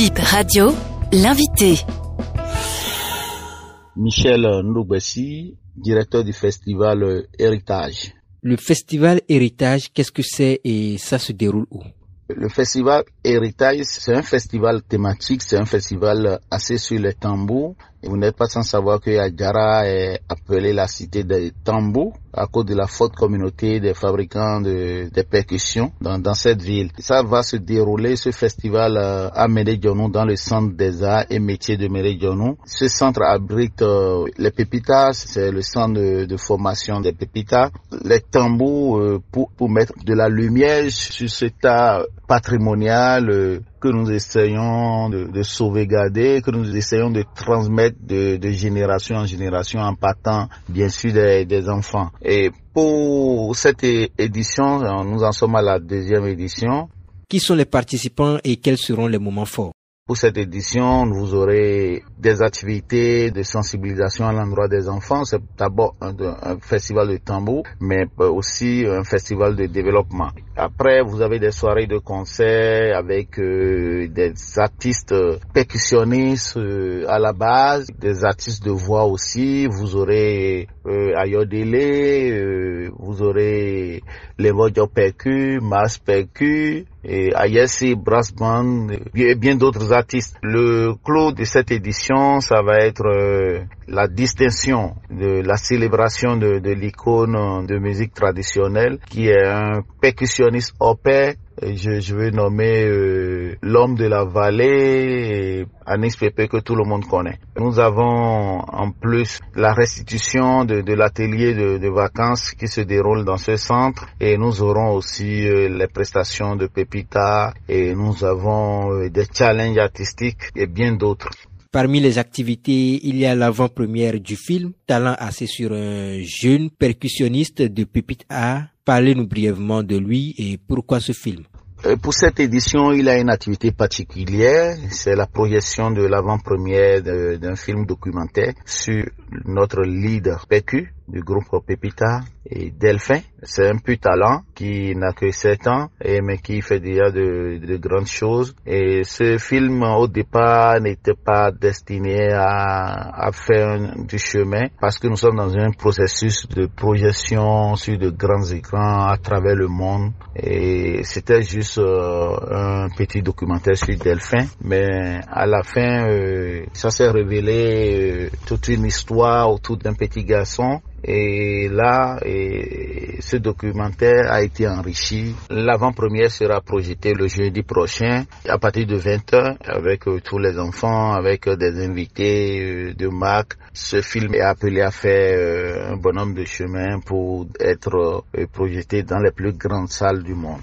Bip Radio, l'invité. Michel Ndoubessi, directeur du festival Héritage. Le festival Héritage, qu'est-ce que c'est et ça se déroule où? Le festival Héritage, c'est un festival thématique, c'est un festival assez sur les tambours. Et vous n'êtes pas sans savoir que Adjara est appelée la cité des tambours à cause de la forte communauté des fabricants de, percussions dans, dans, cette ville. Ça va se dérouler, ce festival euh, à Méridionou, dans le centre des arts et métiers de Méridionou. Ce centre abrite euh, les pépitas, c'est le centre de, formation des pépitas, les tambours euh, pour, pour mettre de la lumière sur cet art patrimonial que nous essayons de, de, sauvegarder, que nous essayons de transmettre de, de génération en génération en partant bien sûr des, des, enfants. Et pour cette édition, nous en sommes à la deuxième édition. Qui sont les participants et quels seront les moments forts? Pour cette édition, vous aurez des activités de sensibilisation à l'endroit des enfants. C'est d'abord un, festival de tambour, mais aussi un festival de développement. Après, vous avez des soirées de concert avec euh, des artistes percussionnistes euh, à la base, des artistes de voix aussi. Vous aurez euh, Ayodele, euh, vous aurez les Percu, Mars Percu, et Ayesi Brass Band et bien d'autres artistes. Le clou de cette édition, ça va être euh, la distinction de la célébration de, l'icône de musique traditionnelle qui est un percussionniste pair je, je vais nommer euh, l'homme de la vallée, Anis Pepe, que tout le monde connaît. Nous avons en plus la restitution de, de l'atelier de, de, vacances qui se déroule dans ce centre et nous aurons aussi euh, les prestations de Pepita et nous avons euh, des challenges artistiques et bien d'autres. Parmi les activités, il y a l'avant-première du film Talent assez sur un jeune percussionniste de Pépite A. Parlez-nous brièvement de lui et pourquoi ce film. Euh, pour cette édition, il a une activité particulière, c'est la projection de l'avant-première d'un film documentaire sur notre leader PQ du groupe Pépita et Delphin. C'est un peu talent qui n'a que 7 ans et mais qui fait déjà de, de, grandes choses. Et ce film au départ n'était pas destiné à, à faire du chemin parce que nous sommes dans un processus de projection sur de grands écrans à travers le monde et c'était juste euh, un petit documentaire sur Delphin. Mais à la fin, euh, ça s'est révélé euh, toute une histoire autour d'un petit garçon et là, et ce documentaire a été enrichi. L'avant-première sera projetée le jeudi prochain à partir de 20h avec euh, tous les enfants, avec euh, des invités euh, de marque. Ce film est appelé à faire un bonhomme de chemin pour être projeté dans les plus grandes salles du monde.